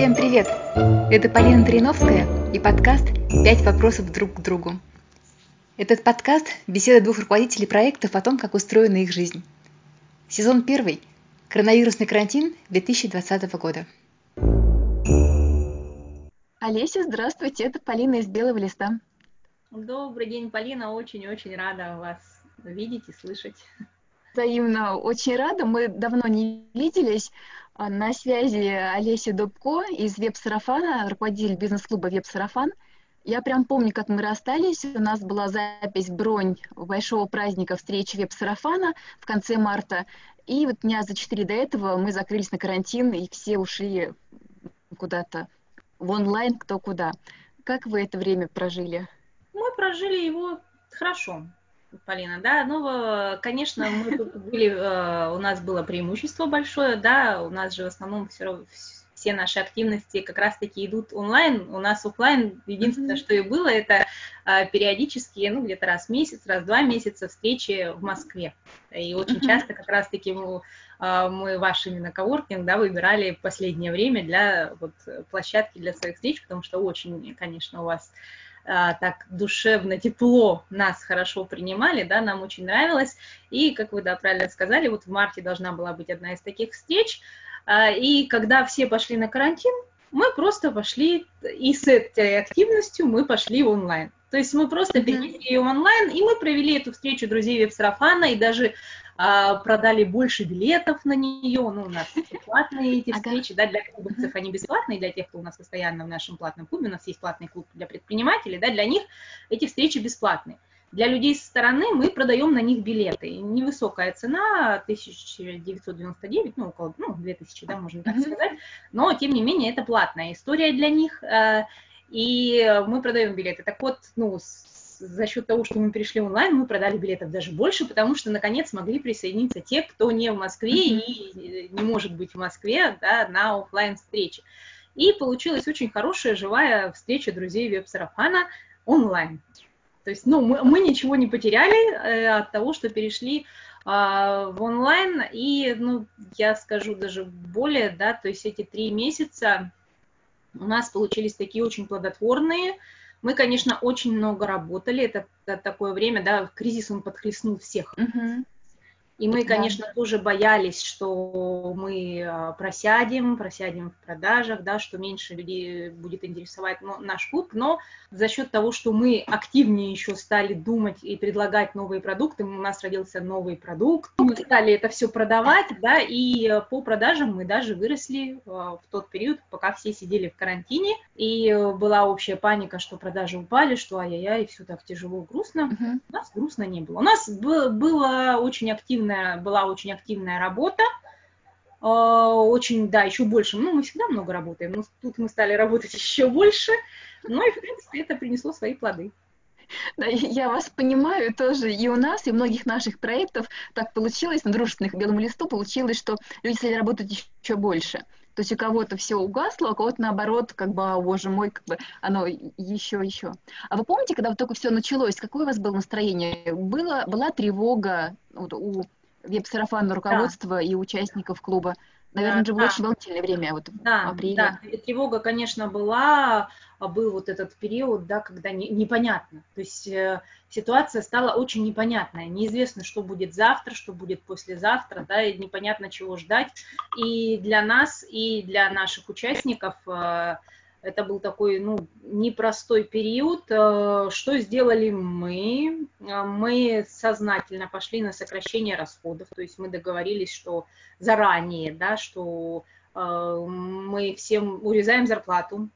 Всем привет! Это Полина Триновская и подкаст «Пять вопросов друг к другу». Этот подкаст – беседа двух руководителей проектов о том, как устроена их жизнь. Сезон первый. Коронавирусный карантин 2020 года. Олеся, здравствуйте, это Полина из Белого листа. Добрый день, Полина, очень-очень рада вас видеть и слышать. Взаимно очень рада, мы давно не виделись. А, на связи Олеся Дубко из Веб-Сарафана, руководитель бизнес-клуба Веб-Сарафан. Я прям помню, как мы расстались. У нас была запись бронь большого праздника встречи Веб-Сарафана в конце марта. И вот дня за четыре до этого мы закрылись на карантин, и все ушли куда-то в онлайн, кто куда. Как вы это время прожили? Мы прожили его хорошо. Полина, да, ну, конечно, мы тут были, э, у нас было преимущество большое, да, у нас же в основном все, все наши активности как раз-таки идут онлайн, у нас офлайн единственное, что и было, это э, периодические, ну, где-то раз в месяц, раз в два месяца встречи в Москве, и очень часто как раз-таки мы, э, мы ваш именно коворкинг, да, выбирали в последнее время для вот площадки для своих встреч, потому что очень, конечно, у вас а, так душевно, тепло нас хорошо принимали, да, нам очень нравилось. И, как вы, да, правильно сказали, вот в марте должна была быть одна из таких встреч. А, и когда все пошли на карантин, мы просто пошли, и с этой активностью мы пошли в онлайн. То есть мы просто перенесли ее онлайн, и мы провели эту встречу друзей веб-сарафана, и даже а, продали больше билетов на нее, ну, у нас платные эти встречи, да, для клубовцев они бесплатные, для тех, кто у нас постоянно в нашем платном клубе, у нас есть платный клуб для предпринимателей, да, для них эти встречи бесплатные. Для людей со стороны мы продаем на них билеты. Невысокая цена, 1999, ну, около ну, 2000, да, можно так сказать. Но, тем не менее, это платная история для них. Э, и мы продаем билеты. Так вот, ну, за счет того, что мы перешли онлайн, мы продали билетов даже больше, потому что, наконец, смогли присоединиться те, кто не в Москве и не может быть в Москве да, на офлайн встрече. И получилась очень хорошая, живая встреча друзей веб-сарафана онлайн. То есть, ну, мы, мы ничего не потеряли э, от того, что перешли э, в онлайн. И, ну, я скажу даже более, да, то есть эти три месяца у нас получились такие очень плодотворные, мы, конечно, очень много работали. Это, это такое время, да, кризис он подхлестнул всех. Uh-huh. И мы, конечно, да. тоже боялись, что мы а, просядем, просядем в продажах, да, что меньше людей будет интересовать наш клуб, но за счет того, что мы активнее еще стали думать и предлагать новые продукты, у нас родился новый продукт, мы стали это все продавать, да, и по продажам мы даже выросли а, в тот период, пока все сидели в карантине, и была общая паника, что продажи упали, что ай-яй-яй, все так тяжело, грустно. Uh-huh. У нас грустно не было. У нас было очень активно активная, была очень активная работа, а, очень, да, еще больше. Ну, мы всегда много работаем, но тут мы стали работать еще больше. Ну и, в принципе, это принесло свои плоды. Да, я вас понимаю тоже. И у нас, и у многих наших проектов так получилось, на дружественных белому листу получилось, что люди стали работать еще больше. То есть у кого-то все угасло, а у кого-то наоборот, как бы, о, боже мой, как бы оно еще, еще. А вы помните, когда вот только все началось, какое у вас было настроение? Было, была тревога вот, у веб-сарафанное руководство да. и участников клуба. Наверное, же было да. очень волнительное время, вот да, в апреле. Да, тревога, конечно, была, а был вот этот период, да, когда не, непонятно. То есть э, ситуация стала очень непонятная. Неизвестно, что будет завтра, что будет послезавтра, да, и непонятно, чего ждать. И для нас, и для наших участников э, это был такой, ну, непростой период. Э, что сделали мы? Э, мы сознательно пошли на сокращение расходов, то есть мы договорились, что заранее, да, что э, мы всем урезаем зарплату,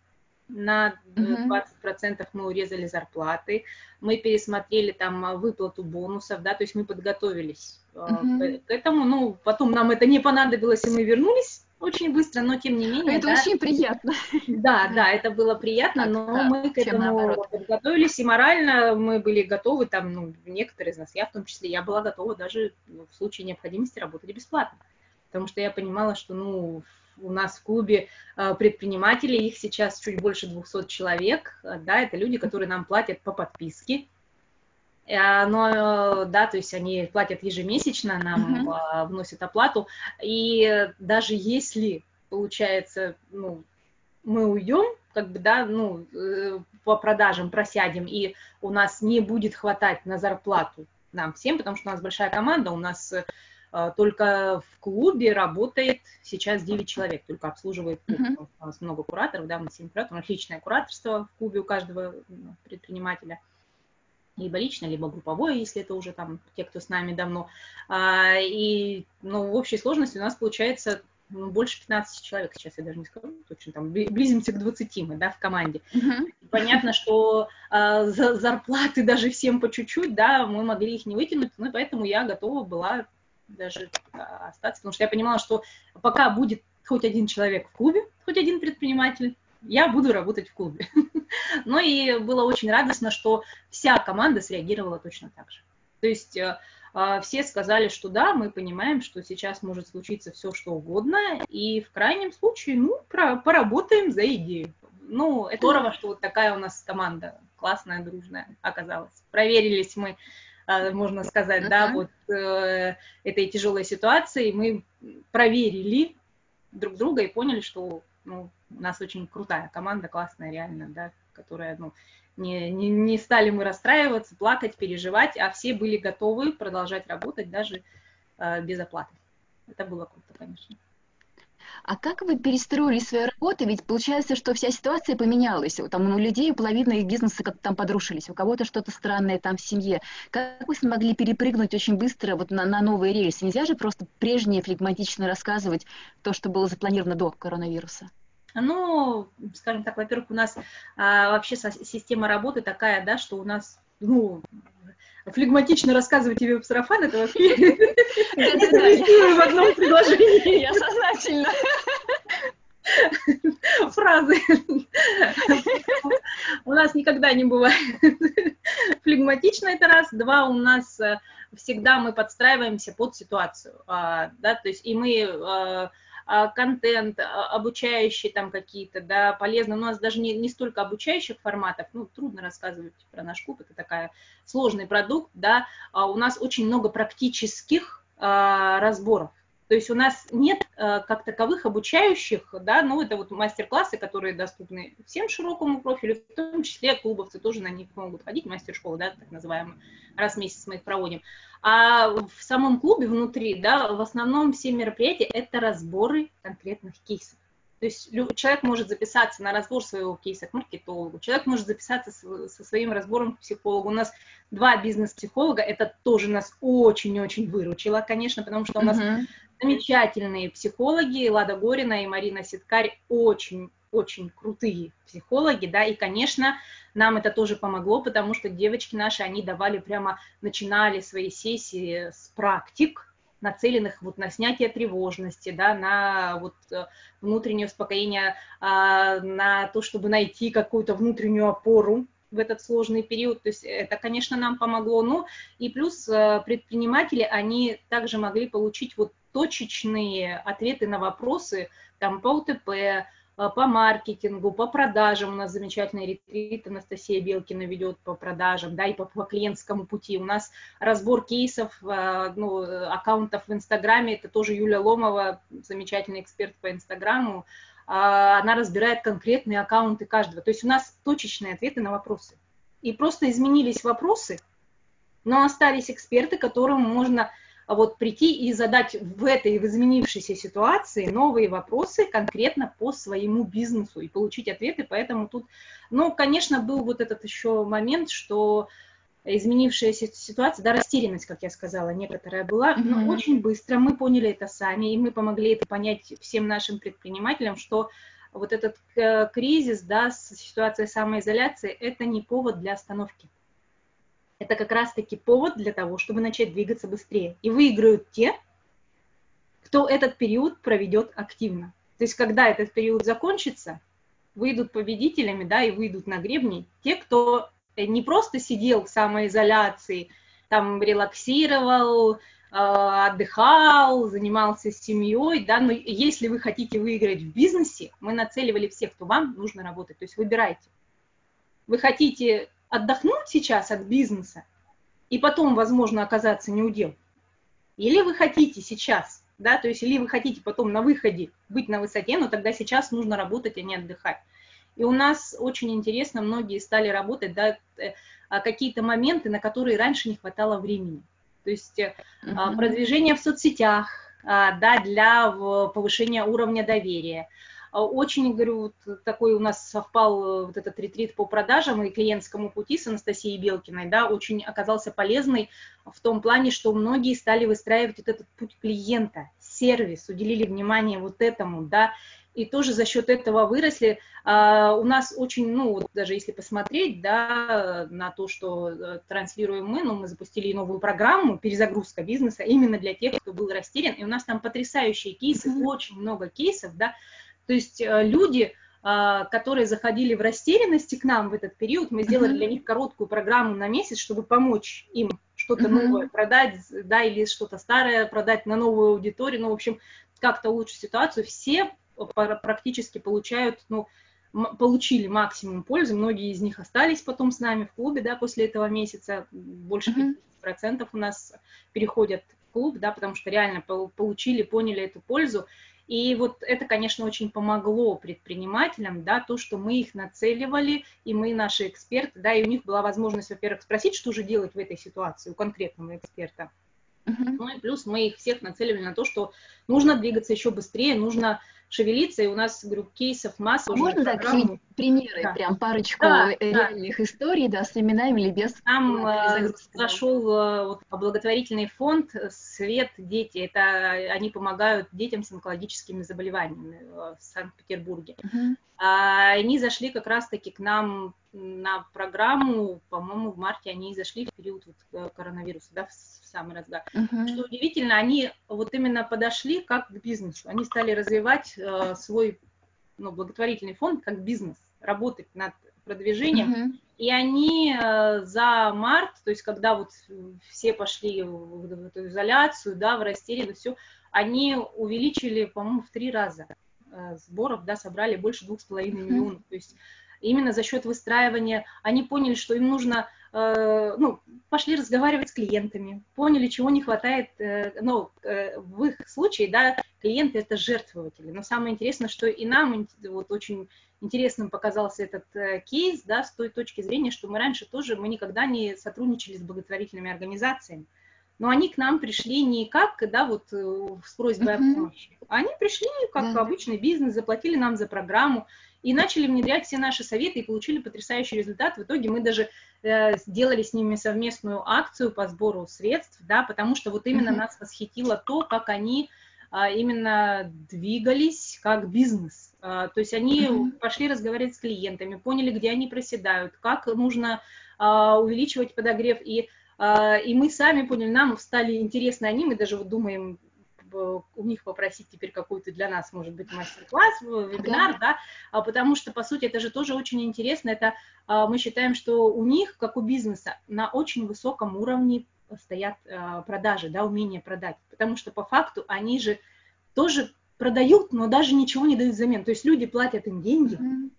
на 20% мы урезали зарплаты, мы пересмотрели там выплату бонусов, да, то есть мы подготовились uh-huh. к, к этому, ну, потом нам это не понадобилось, и мы вернулись очень быстро, но тем не менее. Это да, очень приятно. Да, да, это было приятно, но да, мы к этому подготовились, и морально мы были готовы, там, ну, некоторые из нас, я в том числе, я была готова даже в случае необходимости работать бесплатно. Потому что я понимала, что, ну, у нас в клубе а, предпринимателей, их сейчас чуть больше 200 человек, да, это люди, которые нам платят по подписке, но, да, то есть они платят ежемесячно, нам uh-huh. вносят оплату, и даже если получается, ну, мы уйдем, как бы, да, ну, э, по продажам просядем, и у нас не будет хватать на зарплату нам всем, потому что у нас большая команда, у нас э, только в клубе работает сейчас 9 человек, только обслуживает клуб. Uh-huh. У нас много кураторов, да, нас 7 кураторов, у нас личное кураторство в клубе у каждого ну, предпринимателя либо лично, либо групповое, если это уже там те, кто с нами давно. А, и ну, в общей сложности у нас получается ну, больше 15 человек, сейчас я даже не скажу точно, там близимся к 20 мы, да, в команде. Uh-huh. Понятно, что а, за зарплаты даже всем по чуть-чуть, да, мы могли их не вытянуть, ну, поэтому я готова была даже а, остаться, потому что я понимала, что пока будет хоть один человек в клубе, хоть один предприниматель, я буду работать в клубе. Ну и было очень радостно, что вся команда среагировала точно так же. То есть э, а, все сказали, что да, мы понимаем, что сейчас может случиться все, что угодно, и в крайнем случае, ну, поработаем за идею. Ну, это здорово, что вот такая у нас команда классная, дружная оказалась. Проверились мы, а, можно сказать, uh-huh. да, вот э, этой тяжелой ситуации, мы проверили друг друга и поняли, что ну, у нас очень крутая команда, классная реально, да, которая, ну, не, не, не стали мы расстраиваться, плакать, переживать, а все были готовы продолжать работать даже э, без оплаты. Это было круто, конечно. А как вы перестроили свою работу? Ведь получается, что вся ситуация поменялась. Там у людей половина их бизнеса как-то там подрушились, у кого-то что-то странное там в семье. Как вы смогли перепрыгнуть очень быстро вот на, на новые рельсы? Нельзя же просто прежнее флегматично рассказывать то, что было запланировано до коронавируса? Ну, скажем так, во-первых, у нас а, вообще система работы такая, да, что у нас, ну, флегматично рассказывать тебе сарафан, это вообще в одном предложении. Я сознательно. Фразы. У нас никогда не бывает флегматично, это раз. Два, у нас э, всегда мы подстраиваемся под ситуацию, а, да, то есть и мы э, контент а, обучающий там какие-то, да, полезно. У нас даже не, не столько обучающих форматов, ну, трудно рассказывать про наш клуб, это такая сложный продукт, да, а у нас очень много практических разборов. То есть у нас нет э, как таковых обучающих, да, ну это вот мастер-классы, которые доступны всем широкому профилю, в том числе клубовцы тоже на них могут ходить, мастер-школы, да, так называемые, раз в месяц мы их проводим. А в самом клубе внутри, да, в основном все мероприятия это разборы конкретных кейсов. То есть человек может записаться на разбор своего кейса к маркетологу, человек может записаться со своим разбором к психологу. У нас два бизнес-психолога, это тоже нас очень-очень выручило, конечно, потому что у нас uh-huh. замечательные психологи, Лада Горина и Марина Ситкарь, очень очень крутые психологи, да, и, конечно, нам это тоже помогло, потому что девочки наши, они давали прямо, начинали свои сессии с практик, нацеленных вот на снятие тревожности, да, на вот э, внутреннее успокоение, а, на то, чтобы найти какую-то внутреннюю опору в этот сложный период. То есть это, конечно, нам помогло. Ну и плюс э, предприниматели, они также могли получить вот точечные ответы на вопросы там по УТП, по маркетингу, по продажам. У нас замечательный ретрит Анастасия Белкина ведет по продажам, да, и по, по клиентскому пути. У нас разбор кейсов, э, ну, аккаунтов в Инстаграме. Это тоже Юля Ломова, замечательный эксперт по Инстаграму. А, она разбирает конкретные аккаунты каждого. То есть у нас точечные ответы на вопросы. И просто изменились вопросы, но остались эксперты, которым можно а вот прийти и задать в этой в изменившейся ситуации новые вопросы конкретно по своему бизнесу и получить ответы. Поэтому тут, ну, конечно, был вот этот еще момент, что изменившаяся ситуация, да, растерянность, как я сказала, некоторая была, но mm-hmm. очень быстро мы поняли это сами, и мы помогли это понять всем нашим предпринимателям, что вот этот э, кризис, да, ситуация самоизоляции, это не повод для остановки это как раз-таки повод для того, чтобы начать двигаться быстрее. И выиграют те, кто этот период проведет активно. То есть, когда этот период закончится, выйдут победителями, да, и выйдут на гребни те, кто не просто сидел в самоизоляции, там релаксировал, а, отдыхал, занимался семьей, да, но если вы хотите выиграть в бизнесе, мы нацеливали всех, кто вам нужно работать, то есть выбирайте. Вы хотите отдохнуть сейчас от бизнеса и потом, возможно, оказаться неудел? Или вы хотите сейчас да, то есть или вы хотите потом на выходе быть на высоте, но тогда сейчас нужно работать, а не отдыхать. И у нас очень интересно, многие стали работать, да, э, а какие-то моменты, на которые раньше не хватало времени. То есть uh-huh. продвижение в соцсетях, а, да, для повышения уровня доверия. Очень, говорю, вот такой у нас совпал э, вот этот ретрит по продажам и клиентскому пути с Анастасией Белкиной, да, очень оказался полезный в том плане, что многие стали выстраивать вот этот путь клиента, сервис, уделили внимание вот этому, да, и тоже за счет этого выросли. А, у нас очень, ну, вот даже если посмотреть, да, на то, что э, транслируем мы, ну, мы запустили новую программу «Перезагрузка бизнеса» именно для тех, кто был растерян, и у нас там потрясающие кейсы, mm-hmm. очень много кейсов, да, то есть э, люди, а, которые заходили в растерянности к нам в этот период, мы сделали mm-hmm. для них короткую программу на месяц, чтобы помочь им что-то mm-hmm. новое продать, да, или что-то старое продать на новую аудиторию, ну, в общем, как-то улучшить ситуацию. Все практически получают, ну, получили максимум пользы, многие из них остались потом с нами в клубе, да, после этого месяца, больше mm-hmm. 50% у нас переходят в клуб, да, потому что реально получили, поняли эту пользу, и вот это, конечно, очень помогло предпринимателям, да, то, что мы их нацеливали, и мы, наши эксперты, да, и у них была возможность, во-первых, спросить, что же делать в этой ситуации у конкретного эксперта. Uh-huh. Ну и плюс мы их всех нацеливали на то, что нужно двигаться еще быстрее, нужно шевелиться, и у нас, говорю, кейсов масса. А можно так примеры, да. прям парочку да, реальных да. историй, да, с именами или без? Там э, зашел э, вот, благотворительный фонд «Свет дети». Это они помогают детям с онкологическими заболеваниями э, в Санкт-Петербурге. Угу. А, они зашли как раз-таки к нам на программу, по-моему, в марте они зашли в период вот коронавируса, да, в самый разгар. Uh-huh. Что удивительно, они вот именно подошли как к бизнесу. Они стали развивать э, свой ну, благотворительный фонд как бизнес, работать над продвижением. Uh-huh. И они э, за март, то есть когда вот все пошли в, в эту изоляцию, да, в растерянность, все, они увеличили, по-моему, в три раза э, сборов, да, собрали больше двух с половиной миллионов. То есть именно за счет выстраивания. Они поняли, что им нужно Э, ну, пошли разговаривать с клиентами, поняли, чего не хватает, э, ну, э, в их случае, да, клиенты это жертвователи, но самое интересное, что и нам вот очень интересным показался этот кейс, да, с той точки зрения, что мы раньше тоже, мы никогда не сотрудничали с благотворительными организациями, но они к нам пришли не как, да, вот с просьбой uh-huh. о помощи, они пришли как да. обычный бизнес, заплатили нам за программу, и начали внедрять все наши советы и получили потрясающий результат. В итоге мы даже э, сделали с ними совместную акцию по сбору средств, да, потому что вот именно mm-hmm. нас восхитило то, как они а, именно двигались как бизнес. А, то есть они mm-hmm. пошли разговаривать с клиентами, поняли, где они проседают, как нужно а, увеличивать подогрев и и мы сами поняли, нам стали интересны они, мы даже вот думаем, у них попросить теперь какую-то для нас, может быть, мастер-класс, вебинар, да. да, а потому что, по сути, это же тоже очень интересно, это а, мы считаем, что у них, как у бизнеса, на очень высоком уровне стоят а, продажи, да, умение продать, потому что по факту они же тоже продают, но даже ничего не дают взамен, то есть люди платят им деньги, mm-hmm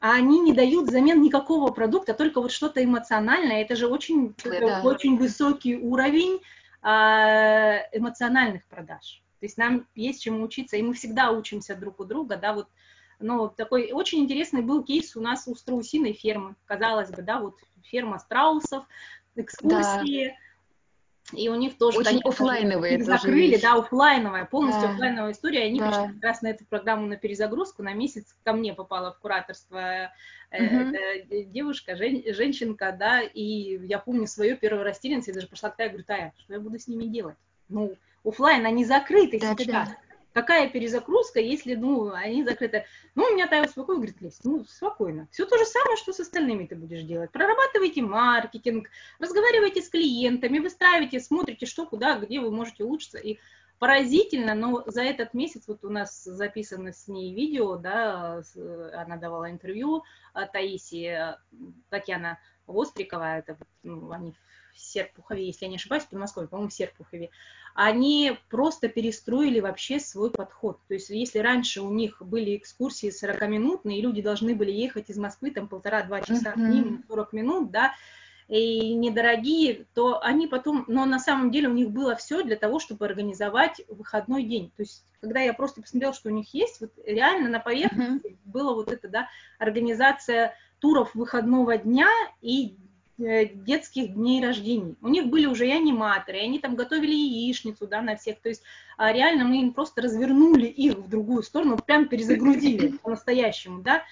а они не дают взамен никакого продукта, только вот что-то эмоциональное. Это же очень, да. очень высокий уровень эмоциональных продаж. То есть нам есть чему учиться, и мы всегда учимся друг у друга, да, вот, но такой очень интересный был кейс у нас у страусиной фермы, казалось бы, да, вот ферма страусов, экскурсии, да и у них тоже, Очень конечно, офлайновые закрыли, вещь. да, офлайновая, полностью да. офлайновая история. Они да. пришли как раз на эту программу на перезагрузку, на месяц ко мне попала в кураторство угу. девушка, жен, женщинка, да, и я помню свою первую растерянность, я даже пошла к Тае, говорю, Тая, что я буду с ними делать? Ну, офлайн, они закрыты да, сейчас. Да, да. Какая перезагрузка, если, ну, они закрыты? Ну, у меня Тая успокоила, говорит, Лесь, ну, спокойно. Все то же самое, что с остальными ты будешь делать. Прорабатывайте маркетинг, разговаривайте с клиентами, выстраивайте, смотрите, что, куда, где вы можете улучшиться. И поразительно, но за этот месяц, вот у нас записано с ней видео, да, она давала интервью Таисии, Татьяна Вострикова, это ну, они в Серпухове, если я не ошибаюсь, в Подмосковье, по-моему, в Серпухове, они просто перестроили вообще свой подход. То есть если раньше у них были экскурсии 40-минутные, и люди должны были ехать из Москвы там полтора-два часа, mm-hmm. 40 минут, да, и недорогие, то они потом, но на самом деле у них было все для того, чтобы организовать выходной день. То есть, когда я просто посмотрела, что у них есть, вот реально на поверхности mm-hmm. было вот это, да, организация туров выходного дня и детских дней рождения. У них были уже и аниматоры, и они там готовили яичницу, да, на всех. То есть а реально мы им просто развернули их в другую сторону, прям перезагрузили по-настоящему, да,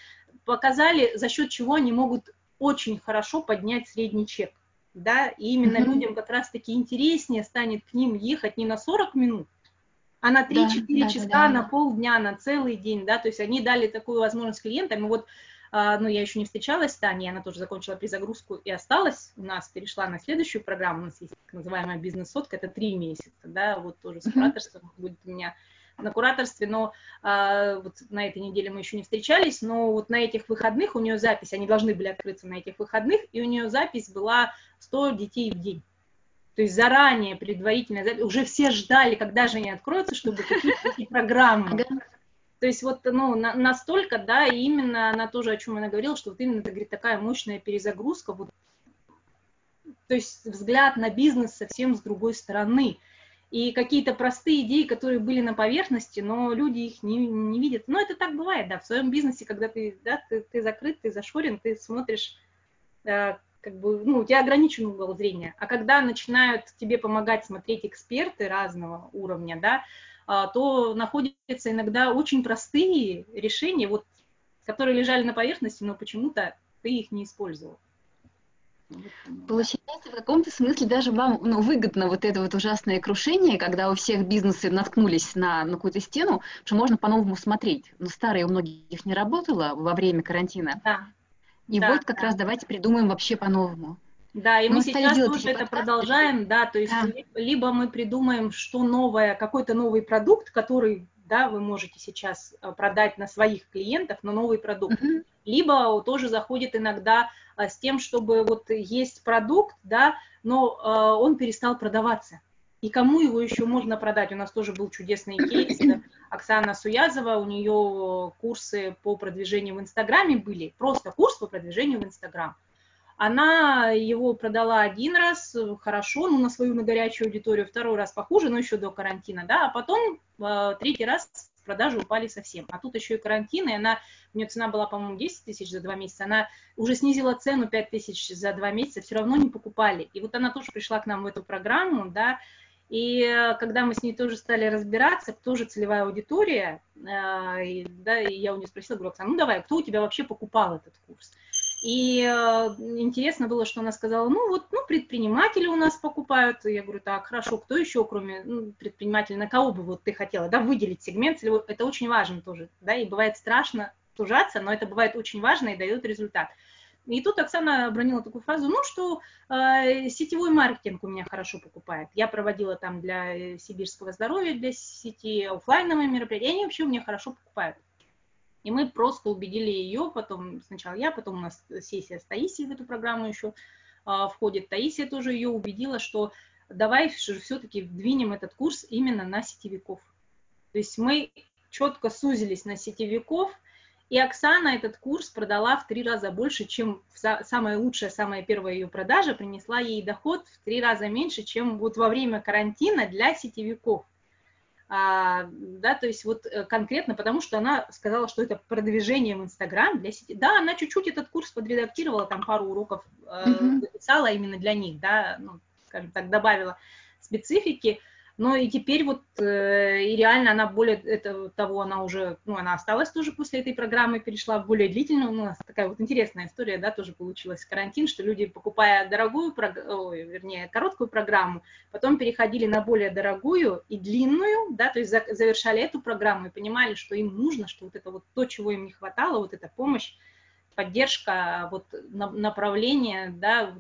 показали, за счет чего они могут очень хорошо поднять средний чек. Да, и именно mm-hmm. людям как раз-таки интереснее станет к ним ехать не на 40 минут, а на 3-4 да, часа, да, да, на полдня, на целый день, да, то есть они дали такую возможность клиентам, и вот, а, ну, я еще не встречалась с Таней, она тоже закончила перезагрузку и осталась у нас, перешла на следующую программу, у нас есть так называемая бизнес-сотка, это 3 месяца, да, вот тоже с кураторством будет у меня на кураторстве, но а, вот на этой неделе мы еще не встречались, но вот на этих выходных у нее запись, они должны были открыться на этих выходных, и у нее запись была 100 детей в день. То есть заранее, предварительно, уже все ждали, когда же они откроются, чтобы купить эти программы. То есть вот ну, на, настолько, да, именно она тоже, о чем она говорила, что вот именно это, говорит, такая мощная перезагрузка, вот, то есть взгляд на бизнес совсем с другой стороны и какие-то простые идеи, которые были на поверхности, но люди их не, не видят. Но это так бывает, да, в своем бизнесе, когда ты, да, ты, ты закрыт, ты зашорен, ты смотришь, э, как бы, ну, у тебя ограничен угол зрения. А когда начинают тебе помогать смотреть эксперты разного уровня, да, то находятся иногда очень простые решения, вот, которые лежали на поверхности, но почему-то ты их не использовал. Получается, в каком-то смысле даже вам ну, выгодно вот это вот ужасное крушение, когда у всех бизнесы наткнулись на, на какую-то стену, что можно по-новому смотреть. Но старое у многих не работало во время карантина. Да. И да, вот как да. раз давайте придумаем вообще по-новому. Да, и мы, мы сейчас тоже это продолжаем, да, то есть да. либо мы придумаем, что новое, какой-то новый продукт, который да, вы можете сейчас э, продать на своих клиентов, но новый продукт. Uh-huh. Либо тоже заходит иногда а, с тем, чтобы вот есть продукт, да, но а, он перестал продаваться. И кому его еще можно продать? У нас тоже был чудесный кейс. Оксана Суязова, у нее курсы по продвижению в Инстаграме были, просто курс по продвижению в Инстаграм. Она его продала один раз хорошо, ну, на свою на горячую аудиторию, второй раз похуже, но еще до карантина, да, а потом э, третий раз продажи упали совсем. А тут еще и карантин, и она, у нее цена была, по-моему, 10 тысяч за два месяца, она уже снизила цену 5 тысяч за два месяца, все равно не покупали. И вот она тоже пришла к нам в эту программу, да, и э, когда мы с ней тоже стали разбираться, кто же целевая аудитория, э, и, да, и я у нее спросила, говорю, Оксана, ну давай, кто у тебя вообще покупал этот курс? И э, интересно было, что она сказала, ну вот, ну, предприниматели у нас покупают. Я говорю, так, хорошо, кто еще, кроме ну, предпринимателей, на кого бы вот ты хотела, да, выделить сегмент, это очень важно тоже, да, и бывает страшно тужаться, но это бывает очень важно и дает результат. И тут Оксана обронила такую фразу, ну, что э, сетевой маркетинг у меня хорошо покупает. Я проводила там для э, сибирского здоровья, для сети офлайновые мероприятия, они вообще у меня хорошо покупают. И мы просто убедили ее, потом сначала я, потом у нас сессия с Таисией в эту программу еще а, входит. Таисия тоже ее убедила, что давай все-таки двинем этот курс именно на сетевиков. То есть мы четко сузились на сетевиков, и Оксана этот курс продала в три раза больше, чем самая лучшая, самая первая ее продажа принесла ей доход в три раза меньше, чем вот во время карантина для сетевиков а, да, то есть вот э, конкретно потому, что она сказала, что это продвижение в Инстаграм для сети. Да, она чуть-чуть этот курс подредактировала, там пару уроков э, записала именно для них, да, ну, скажем так, добавила специфики, но и теперь вот, э, и реально она более это, того, она уже, ну, она осталась тоже после этой программы, перешла в более длительную, ну, у нас такая вот интересная история, да, тоже получилась. Карантин, что люди, покупая дорогую, ой, вернее, короткую программу, потом переходили на более дорогую и длинную, да, то есть завершали эту программу и понимали, что им нужно, что вот это вот то, чего им не хватало, вот эта помощь, поддержка, вот направление, да,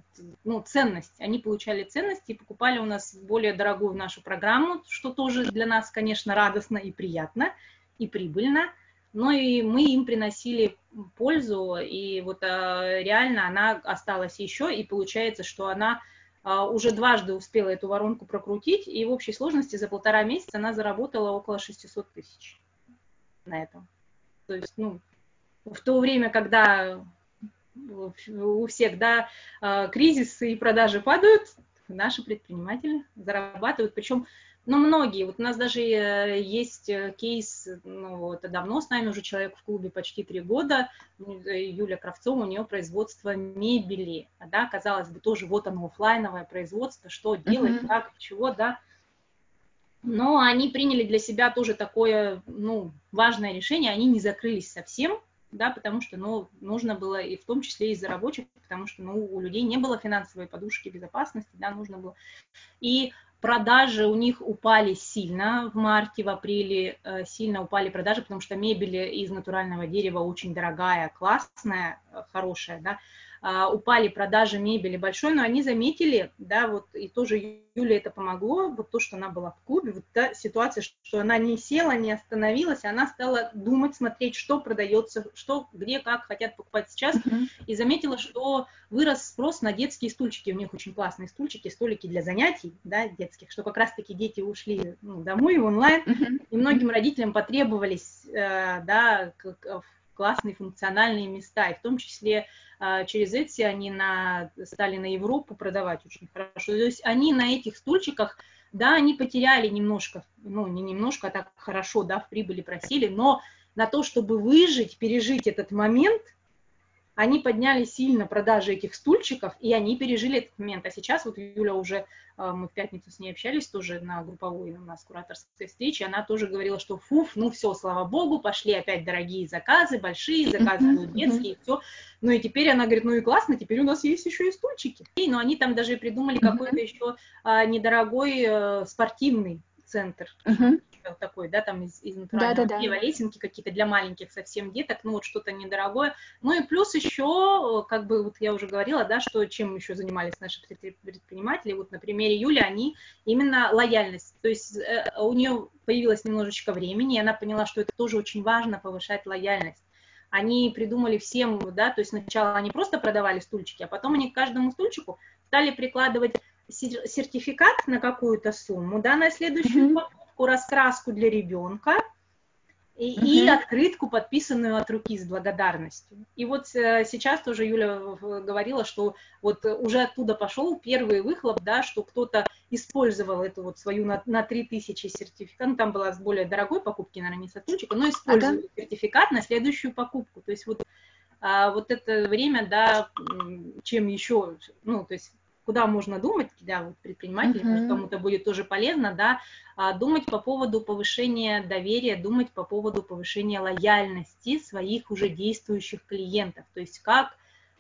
ну, ценность. Они получали ценности и покупали у нас более дорогую нашу программу, что тоже для нас, конечно, радостно и приятно, и прибыльно. Но и мы им приносили пользу, и вот а, реально она осталась еще, и получается, что она а, уже дважды успела эту воронку прокрутить, и в общей сложности за полтора месяца она заработала около 600 тысяч на этом. То есть, ну, в то время, когда у всех, да, а, кризисы и продажи падают, наши предприниматели зарабатывают, причем ну, многие. Вот у нас даже э, есть э, кейс, ну, это давно с нами уже человек в клубе, почти три года, э, Юля Кравцова, у нее производство мебели, да, казалось бы, тоже вот оно офлайновое производство, что делать, mm-hmm. как, чего, да. Но они приняли для себя тоже такое, ну, важное решение, они не закрылись совсем, да, потому что, ну, нужно было и в том числе из-за рабочих, потому что, ну, у людей не было финансовой подушки безопасности, да, нужно было. И Продажи у них упали сильно в марте, в апреле э, сильно упали продажи, потому что мебель из натурального дерева очень дорогая, классная, э, хорошая, да, упали продажи мебели большой, но они заметили, да, вот и тоже Юле это помогло, вот то, что она была в клубе, вот та ситуация, что она не села, не остановилась, она стала думать, смотреть, что продается, что, где, как хотят покупать сейчас, uh-huh. и заметила, что вырос спрос на детские стульчики, у них очень классные стульчики, столики для занятий, да, детских, что как раз-таки дети ушли ну, домой, в онлайн, uh-huh. и многим родителям потребовались, э, да, к, классные функциональные места, и в том числе а, через эти они на, стали на Европу продавать очень хорошо. То есть они на этих стульчиках, да, они потеряли немножко, ну, не немножко, а так хорошо, да, в прибыли просили, но на то, чтобы выжить, пережить этот момент – они подняли сильно продажи этих стульчиков, и они пережили этот момент. А сейчас вот Юля уже, а, мы в пятницу с ней общались тоже на групповой у нас кураторской встрече, она тоже говорила, что фуф, ну все, слава богу, пошли опять дорогие заказы, большие заказы будут детские, все. Ну и теперь она говорит, ну и классно, теперь у нас есть еще и стульчики. И, но они там даже придумали какой-то еще а, недорогой а, спортивный центр. Uh-huh такой, да, там из, из натурального да, да, да. лесенки какие-то для маленьких совсем деток, ну вот что-то недорогое. Ну и плюс еще, как бы вот я уже говорила, да, что чем еще занимались наши предприниматели, вот на примере Юли, они именно лояльность, то есть э, у нее появилось немножечко времени, и она поняла, что это тоже очень важно повышать лояльность они придумали всем, да, то есть сначала они просто продавали стульчики, а потом они к каждому стульчику стали прикладывать сертификат на какую-то сумму, да, на следующую mm-hmm упаковку, раскраску для ребенка и, угу. и открытку, подписанную от руки с благодарностью. И вот э, сейчас тоже Юля говорила, что вот уже оттуда пошел первый выхлоп, да, что кто-то использовал эту вот свою на, на 3000 сертификат, ну, там была с более дорогой покупки, наверное, не сотрудничка, но использовал ага. сертификат на следующую покупку. То есть вот а, вот это время, да, чем еще, ну, то есть куда можно думать, да, вот предприниматели, uh-huh. может, кому-то будет тоже полезно, да, а, думать по поводу повышения доверия, думать по поводу повышения лояльности своих уже действующих клиентов, то есть как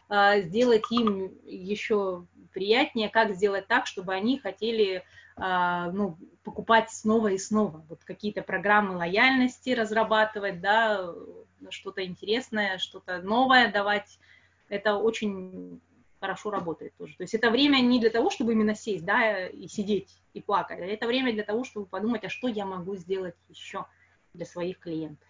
а, сделать им еще приятнее, как сделать так, чтобы они хотели а, ну, покупать снова и снова, вот какие-то программы лояльности разрабатывать, да, что-то интересное, что-то новое давать, это очень хорошо работает тоже. То есть это время не для того, чтобы именно сесть, да, и сидеть и плакать, а это время для того, чтобы подумать, а что я могу сделать еще для своих клиентов.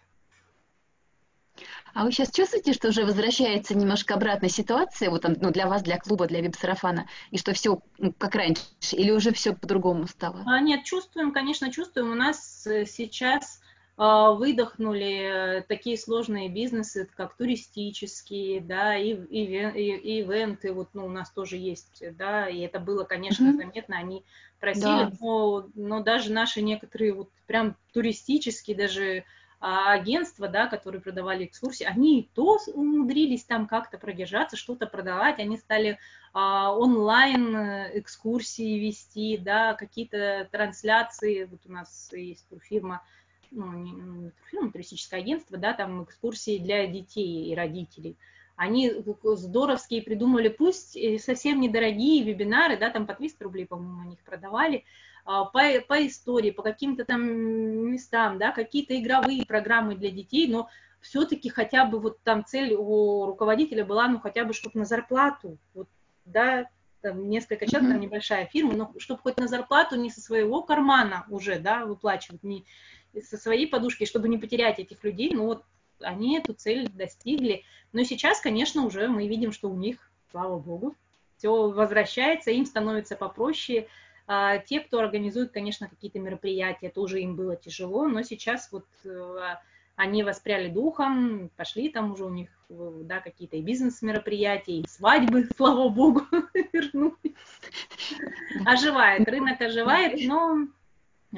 А вы сейчас чувствуете, что уже возвращается немножко обратная ситуация, вот ну, для вас, для клуба, для веб-сарафана, и что все ну, как раньше, или уже все по-другому стало? А, нет, чувствуем, конечно, чувствуем. У нас э, сейчас выдохнули такие сложные бизнесы, как туристические, да, и, и, и ивенты, вот, ну, у нас тоже есть, да, и это было, конечно, mm-hmm. заметно, они просили, да. но, но даже наши некоторые вот прям туристические, даже а, агентства, да, которые продавали экскурсии, они и то умудрились там как-то продержаться, что-то продавать, они стали а, онлайн э, экскурсии вести, да, какие-то трансляции, вот у нас есть фирма, ну, не, не турфирма, туристическое агентство, да, там экскурсии для детей и родителей. Они здоровские придумали, пусть совсем недорогие вебинары, да, там по 300 рублей, по-моему, они их продавали, а, по, по истории, по каким-то там местам, да, какие-то игровые программы для детей, но все-таки хотя бы вот там цель у руководителя была, ну, хотя бы, чтобы на зарплату, вот, да, там несколько человек, там небольшая фирма, но чтобы хоть на зарплату не со своего кармана уже, да, выплачивать, не, со своей подушки, чтобы не потерять этих людей, ну вот они эту цель достигли. Но сейчас, конечно, уже мы видим, что у них, слава богу, все возвращается, им становится попроще. А те, кто организует, конечно, какие-то мероприятия, тоже им было тяжело, но сейчас вот э, они воспряли духом, пошли там уже у них да, какие-то и бизнес-мероприятия, и свадьбы, слава богу, вернулись. Оживает, рынок оживает, но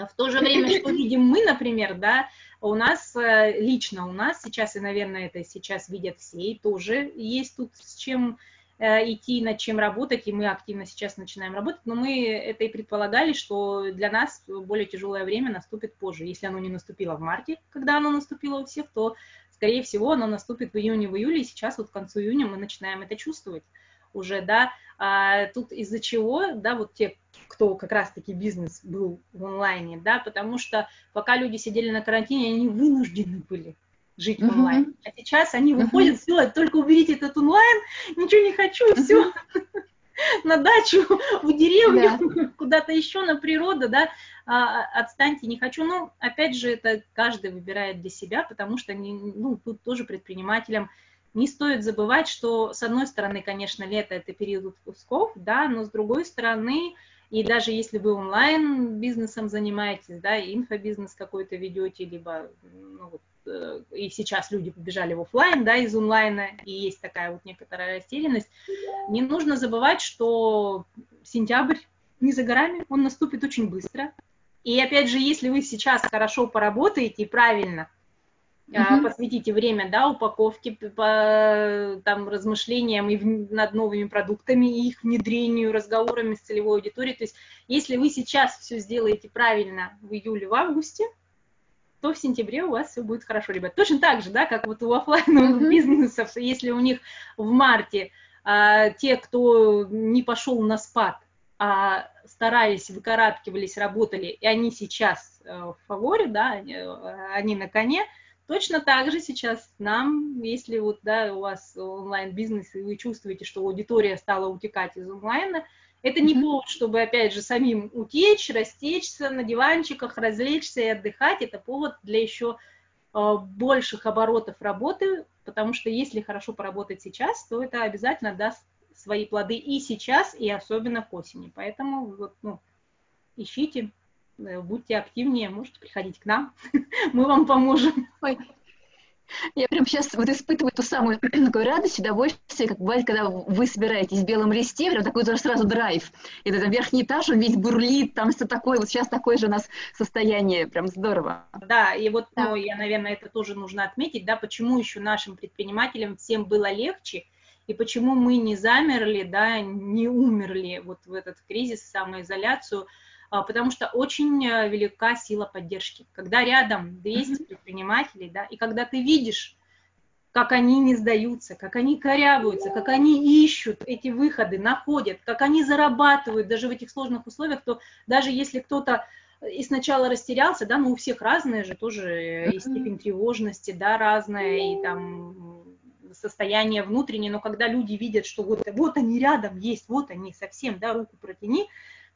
в то же время, что видим мы, например, да, у нас, э, лично у нас сейчас, и, наверное, это сейчас видят все, и тоже есть тут с чем э, идти, над чем работать, и мы активно сейчас начинаем работать, но мы это и предполагали, что для нас более тяжелое время наступит позже. Если оно не наступило в марте, когда оно наступило у всех, то, скорее всего, оно наступит в июне, в июле, и сейчас вот к концу июня мы начинаем это чувствовать уже, да, а тут из-за чего, да, вот те, кто как раз-таки бизнес был в онлайне, да, потому что пока люди сидели на карантине, они вынуждены были жить в онлайн. А сейчас они выходят, uh-huh. все, только уберите этот онлайн, ничего не хочу, uh-huh. все, на дачу, в деревню, yeah. куда-то еще на природу, да, а, отстаньте, не хочу. Ну, опять же, это каждый выбирает для себя, потому что, ну, тут тоже предпринимателям не стоит забывать, что, с одной стороны, конечно, лето – это период отпусков, да, но с другой стороны, и даже если вы онлайн бизнесом занимаетесь, да, инфобизнес какой-то ведете, либо ну, вот, э, и сейчас люди побежали в офлайн, да, из онлайна, и есть такая вот некоторая растерянность, не нужно забывать, что сентябрь не за горами, он наступит очень быстро. И опять же, если вы сейчас хорошо поработаете и правильно – Uh-huh. посвятите время, да, упаковке, по там, размышлениям и в, над новыми продуктами, и их внедрению, разговорами с целевой аудиторией. То есть, если вы сейчас все сделаете правильно в июле, в августе, то в сентябре у вас все будет хорошо, ребят. Точно так же, да, как вот у офлайновых uh-huh. бизнесов, если у них в марте а, те, кто не пошел на спад, а старались, выкарабкивались, работали, и они сейчас а, в фаворе, да, они, они на коне, Точно так же сейчас нам, если вот, да, у вас онлайн-бизнес, и вы чувствуете, что аудитория стала утекать из онлайна, это не повод, чтобы, опять же, самим утечь, растечься на диванчиках, развлечься и отдыхать. Это повод для еще э, больших оборотов работы, потому что если хорошо поработать сейчас, то это обязательно даст свои плоды и сейчас, и особенно к осени. Поэтому вот, ну, ищите, будьте активнее, можете приходить к нам, мы вам поможем. Ой. Я прям сейчас вот испытываю ту самую такую радость, удовольствие, как бывает, когда вы собираетесь в белом листе, прям такой сразу драйв. И это верхний этаж, он весь бурлит, там все такое, вот сейчас такое же у нас состояние, прям здорово. Да, и вот, да. ну, я, наверное, это тоже нужно отметить, да, почему еще нашим предпринимателям всем было легче, и почему мы не замерли, да, не умерли вот в этот кризис, самоизоляцию, а, потому что очень э, велика сила поддержки. Когда рядом 200 предпринимателей, да, и когда ты видишь, как они не сдаются, как они корябаются, как они ищут эти выходы, находят, как они зарабатывают даже в этих сложных условиях, то даже если кто-то и сначала растерялся, да, но у всех разные же тоже и степень тревожности, да, разная, и там состояние внутреннее, но когда люди видят, что вот, вот они рядом есть, вот они совсем, да, руку протяни,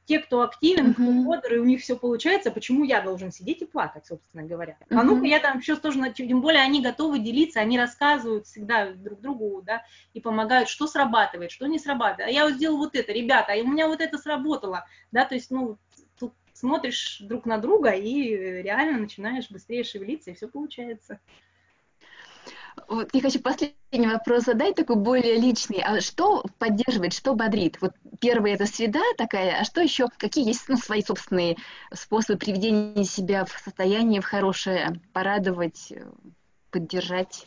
те, кто активен, uh-huh. кто бодр, и у них все получается, почему я должен сидеть и плакать, собственно говоря. Uh-huh. А ну-ка, я там еще тоже, тем более они готовы делиться, они рассказывают всегда друг другу, да, и помогают, что срабатывает, что не срабатывает. А я вот сделал вот это, ребята, а у меня вот это сработало, да, то есть, ну, тут смотришь друг на друга и реально начинаешь быстрее шевелиться, и все получается. Вот я хочу последний вопрос задать, такой более личный. А что поддерживает, что бодрит? Вот первое это среда такая, а что еще, какие есть ну, свои собственные способы приведения себя в состояние в хорошее, порадовать, поддержать?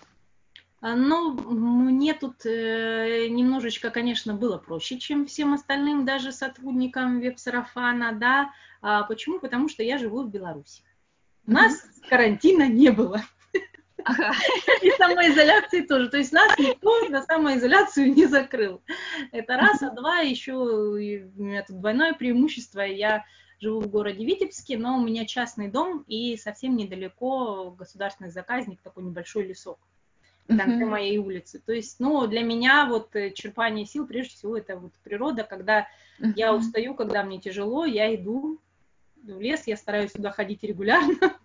А, ну, мне тут э, немножечко, конечно, было проще, чем всем остальным, даже сотрудникам веб-сарафана, да. А почему? Потому что я живу в Беларуси. У нас карантина не было. Ага. И самоизоляции тоже. То есть нас никто на самоизоляцию не закрыл. Это раз, а два, еще у меня тут двойное преимущество. Я живу в городе Витебске, но у меня частный дом и совсем недалеко государственный заказник, такой небольшой лесок в конце uh-huh. моей улицы. То есть, ну, для меня вот э, черпание сил, прежде всего, это вот природа, когда я устаю, когда мне тяжело, я иду в лес, я стараюсь сюда ходить регулярно,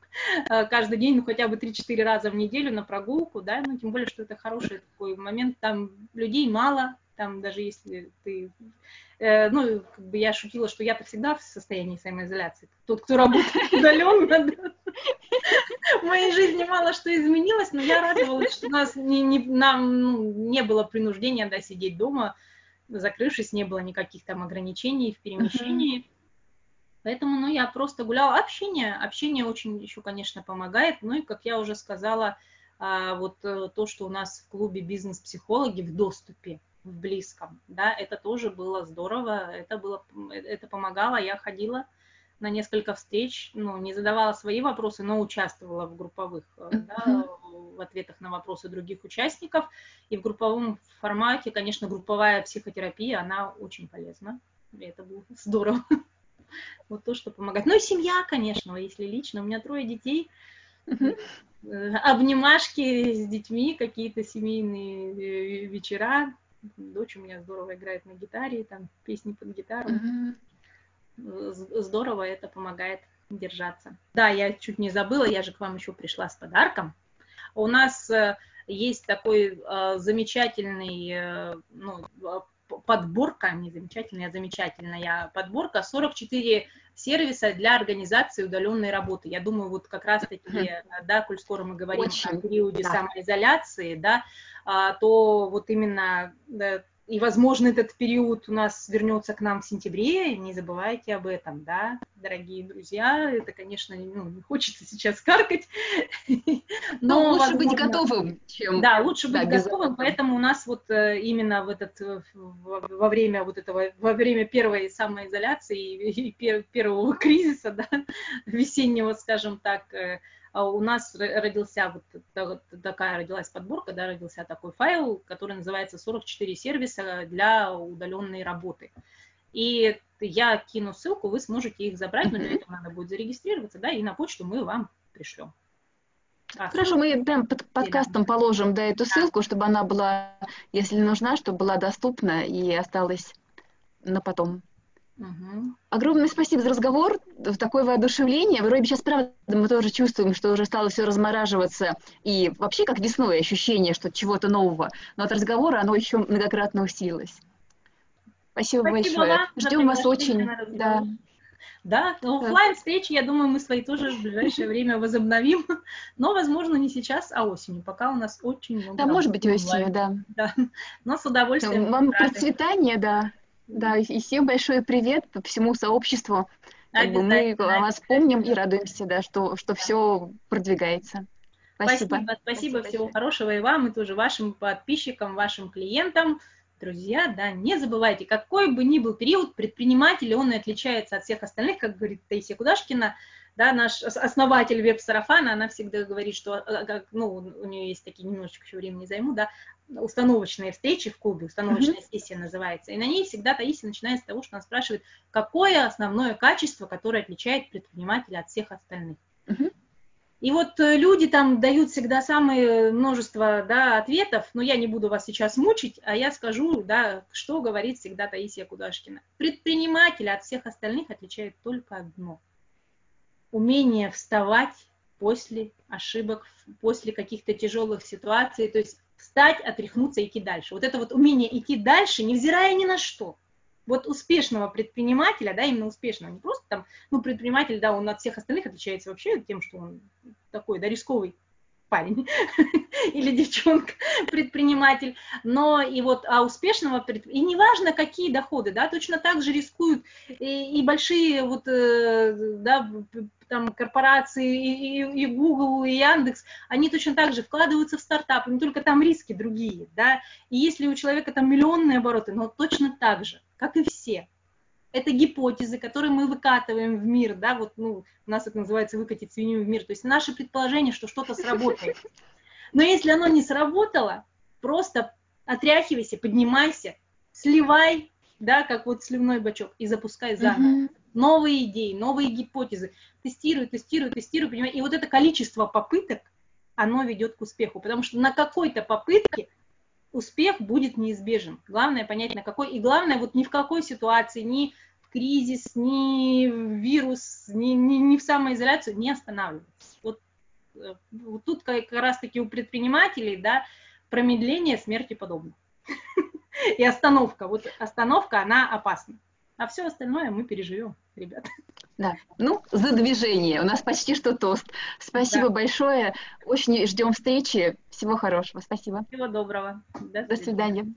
каждый день, ну, хотя бы 3-4 раза в неделю на прогулку, да, ну, тем более, что это хороший такой момент, там людей мало, там даже если ты... Э, ну, как бы я шутила, что я-то всегда в состоянии самоизоляции. Тот, кто работает удаленно, в моей жизни мало что изменилось, но я радовалась, что у нас не, не, нам ну, не было принуждения да, сидеть дома, закрывшись, не было никаких там ограничений в перемещении. Поэтому, ну, я просто гуляла. Общение, общение очень еще, конечно, помогает. Ну и, как я уже сказала, а, вот э, то, что у нас в клубе бизнес-психологи в доступе, в близком, да, это тоже было здорово, это было, это помогало, я ходила на несколько встреч, ну, не задавала свои вопросы, но участвовала в групповых, mm-hmm. да, в ответах на вопросы других участников. И в групповом формате, конечно, групповая психотерапия, она очень полезна. И это было здорово. Вот то, что помогает. Ну и семья, конечно, если лично. У меня трое детей. Обнимашки с детьми, какие-то семейные э, вечера. Дочь у меня здорово играет на гитаре, там песни под гитару. Здорово, это помогает держаться. Да, я чуть не забыла, я же к вам еще пришла с подарком. У нас э, есть такой э, замечательный ну, подборка, не замечательная, а замечательная подборка, 44 сервиса для организации удаленной работы. Я думаю, вот как раз-таки, да, коль скоро мы говорим Очень, о периоде да. самоизоляции, да, а, то вот именно и, возможно, этот период у нас вернется к нам в сентябре. Не забывайте об этом, да, дорогие друзья. Это, конечно, ну, не хочется сейчас каркать. Но, Но лучше возможно, быть готовым, чем... Да, лучше быть да, готовым. Поэтому у нас вот э, именно в этот, э, во время вот этого, во время первой самоизоляции и первого кризиса, да, весеннего, скажем так, э, у нас родился вот такая родилась подборка, да, родился такой файл, который называется 44 сервиса для удаленной работы. И я кину ссылку, вы сможете их забрать, но для этого надо будет зарегистрироваться, да, и на почту мы вам пришлем. А, Хорошо, мы прям под подкастом положим да, эту ссылку, чтобы она была, если нужна, чтобы была доступна и осталась на потом. Угу. Огромное спасибо за разговор, такое воодушевление. Вроде сейчас, правда, мы тоже чувствуем, что уже стало все размораживаться. И вообще, как весной, ощущение, что чего-то нового. Но от разговора оно еще многократно усилилось. Спасибо, спасибо большое. Вам Ждем вас очень. Да. Да, офлайн встречи, я думаю, мы свои тоже в ближайшее время возобновим, но, возможно, не сейчас, а осенью, пока у нас очень много. Да, может быть, осенью, да. Да, но с удовольствием. Вам процветания, да. Да, и всем большой привет по всему сообществу. Как бы мы о вас помним и радуемся, да, что, что все продвигается. Спасибо. Спасибо, спасибо всего большое. хорошего и вам, и тоже вашим подписчикам, вашим клиентам. Друзья, да, не забывайте, какой бы ни был период, предприниматель, он и отличается от всех остальных, как говорит Таисия Кудашкина, да, наш основатель веб-сарафана, она всегда говорит, что, э, ну, у нее есть такие немножечко еще времени займу, да, установочные встречи в клубе, установочная mm-hmm. сессия называется, и на ней всегда Таисия начинает с того, что она спрашивает, какое основное качество, которое отличает предпринимателя от всех остальных. Mm-hmm. И вот э, люди там дают всегда самое множество да, ответов, но я не буду вас сейчас мучить, а я скажу, да, что говорит всегда Таисия Кудашкина. Предпринимателя от всех остальных отличает только одно. Умение вставать после ошибок, после каких-то тяжелых ситуаций, то есть встать, отряхнуться, идти дальше. Вот это вот умение идти дальше, невзирая ни на что. Вот успешного предпринимателя, да, именно успешного, не просто там, ну, предприниматель, да, он от всех остальных отличается вообще тем, что он такой, да, рисковый парень или девчонка, предприниматель, но и вот, а успешного, и неважно, какие доходы, да, точно так же рискуют и, и большие вот, э, да, там корпорации, и, и, Google, и Яндекс, они точно так же вкладываются в стартапы, но только там риски другие, да, и если у человека там миллионные обороты, но точно так же, как и все, это гипотезы, которые мы выкатываем в мир, да, вот, ну, у нас это называется выкатить свинью в мир, то есть наше предположение, что что-то сработает. Но если оно не сработало, просто отряхивайся, поднимайся, сливай, да, как вот сливной бачок, и запускай заново. Новые идеи, новые гипотезы. Тестируй, тестируй, тестируй, понимаешь? И вот это количество попыток, оно ведет к успеху, потому что на какой-то попытке успех будет неизбежен. Главное понять, на какой. И главное, вот ни в какой ситуации, ни в кризис, ни в вирус, ни, ни, ни в самоизоляцию не останавливаться. Вот, э, вот тут как раз таки у предпринимателей, да, промедление смерти подобно. И остановка. Вот остановка, она опасна. А все остальное мы переживем, ребята. Да, ну, за движение. У нас почти что тост. Спасибо да. большое. Очень ждем встречи. Всего хорошего. Спасибо. Всего доброго. До свидания. До свидания.